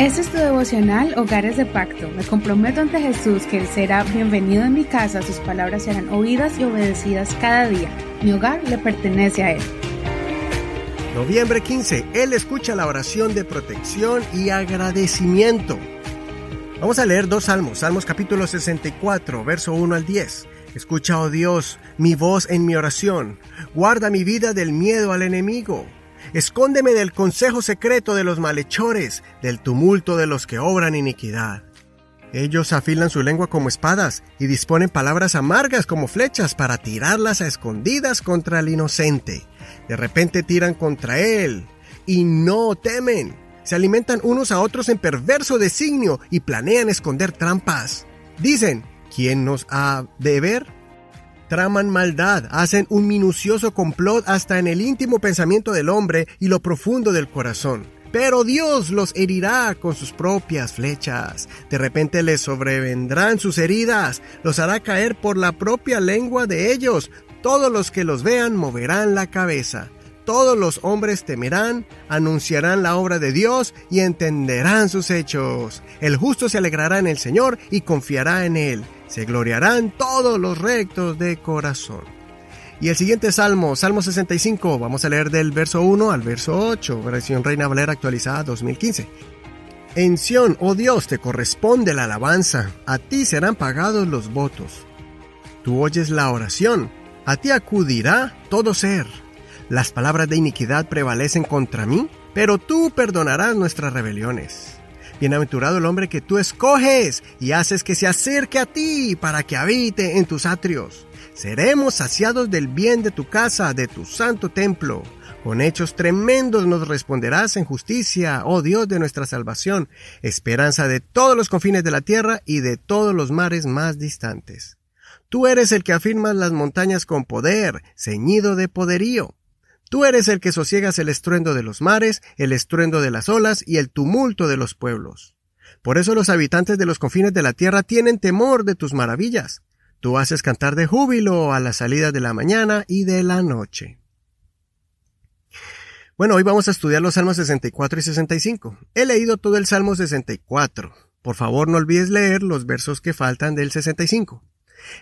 Este es tu devocional Hogares de Pacto. Me comprometo ante Jesús que Él será bienvenido en mi casa, sus palabras serán oídas y obedecidas cada día. Mi hogar le pertenece a Él. Noviembre 15. Él escucha la oración de protección y agradecimiento. Vamos a leer dos salmos. Salmos capítulo 64, verso 1 al 10. Escucha, oh Dios, mi voz en mi oración. Guarda mi vida del miedo al enemigo. Escóndeme del consejo secreto de los malhechores, del tumulto de los que obran iniquidad. Ellos afilan su lengua como espadas y disponen palabras amargas como flechas para tirarlas a escondidas contra el inocente. De repente tiran contra él y no temen. Se alimentan unos a otros en perverso designio y planean esconder trampas. Dicen, ¿quién nos ha de ver? Traman maldad, hacen un minucioso complot hasta en el íntimo pensamiento del hombre y lo profundo del corazón. Pero Dios los herirá con sus propias flechas. De repente les sobrevendrán sus heridas, los hará caer por la propia lengua de ellos. Todos los que los vean moverán la cabeza. Todos los hombres temerán, anunciarán la obra de Dios y entenderán sus hechos. El justo se alegrará en el Señor y confiará en Él se gloriarán todos los rectos de corazón. Y el siguiente salmo, Salmo 65, vamos a leer del verso 1 al verso 8, versión Reina Valera actualizada 2015. En Sión, oh Dios, te corresponde la alabanza, a ti serán pagados los votos. Tú oyes la oración, a ti acudirá todo ser. Las palabras de iniquidad prevalecen contra mí, pero tú perdonarás nuestras rebeliones. Bienaventurado el hombre que tú escoges y haces que se acerque a ti para que habite en tus atrios. Seremos saciados del bien de tu casa, de tu santo templo. Con hechos tremendos nos responderás en justicia, oh Dios de nuestra salvación, esperanza de todos los confines de la tierra y de todos los mares más distantes. Tú eres el que afirmas las montañas con poder, ceñido de poderío. Tú eres el que sosiegas el estruendo de los mares, el estruendo de las olas y el tumulto de los pueblos. Por eso los habitantes de los confines de la tierra tienen temor de tus maravillas. Tú haces cantar de júbilo a la salida de la mañana y de la noche. Bueno, hoy vamos a estudiar los Salmos 64 y 65. He leído todo el Salmo 64. Por favor, no olvides leer los versos que faltan del 65.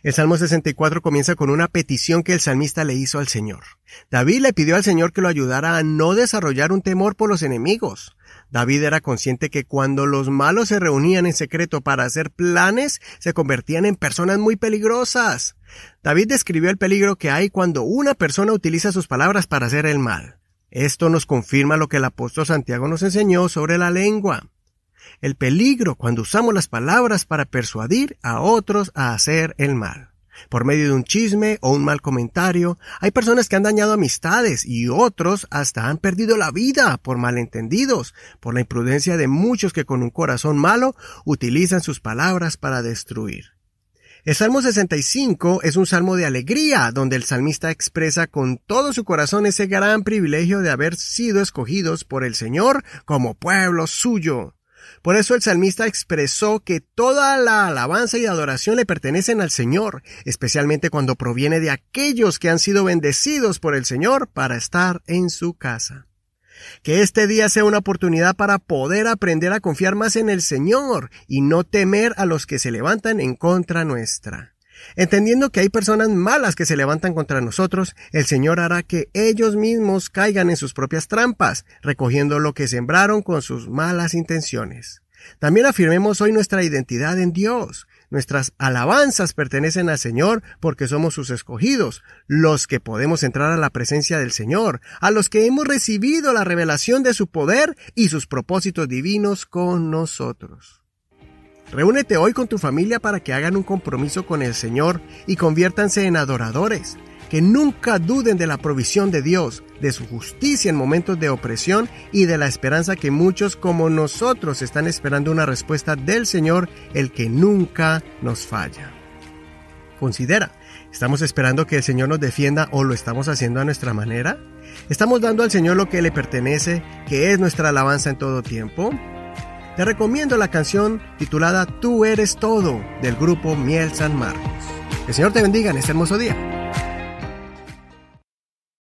El Salmo 64 comienza con una petición que el salmista le hizo al Señor. David le pidió al Señor que lo ayudara a no desarrollar un temor por los enemigos. David era consciente que cuando los malos se reunían en secreto para hacer planes, se convertían en personas muy peligrosas. David describió el peligro que hay cuando una persona utiliza sus palabras para hacer el mal. Esto nos confirma lo que el apóstol Santiago nos enseñó sobre la lengua el peligro cuando usamos las palabras para persuadir a otros a hacer el mal. Por medio de un chisme o un mal comentario, hay personas que han dañado amistades y otros hasta han perdido la vida por malentendidos, por la imprudencia de muchos que con un corazón malo utilizan sus palabras para destruir. El Salmo 65 es un salmo de alegría, donde el salmista expresa con todo su corazón ese gran privilegio de haber sido escogidos por el Señor como pueblo suyo. Por eso el salmista expresó que toda la alabanza y adoración le pertenecen al Señor, especialmente cuando proviene de aquellos que han sido bendecidos por el Señor para estar en su casa. Que este día sea una oportunidad para poder aprender a confiar más en el Señor y no temer a los que se levantan en contra nuestra. Entendiendo que hay personas malas que se levantan contra nosotros, el Señor hará que ellos mismos caigan en sus propias trampas, recogiendo lo que sembraron con sus malas intenciones. También afirmemos hoy nuestra identidad en Dios. Nuestras alabanzas pertenecen al Señor porque somos sus escogidos, los que podemos entrar a la presencia del Señor, a los que hemos recibido la revelación de su poder y sus propósitos divinos con nosotros. Reúnete hoy con tu familia para que hagan un compromiso con el Señor y conviértanse en adoradores, que nunca duden de la provisión de Dios, de su justicia en momentos de opresión y de la esperanza que muchos como nosotros están esperando una respuesta del Señor, el que nunca nos falla. Considera, ¿estamos esperando que el Señor nos defienda o lo estamos haciendo a nuestra manera? ¿Estamos dando al Señor lo que le pertenece, que es nuestra alabanza en todo tiempo? Te recomiendo la canción titulada Tú eres todo del grupo Miel San Marcos. Que el Señor te bendiga en este hermoso día.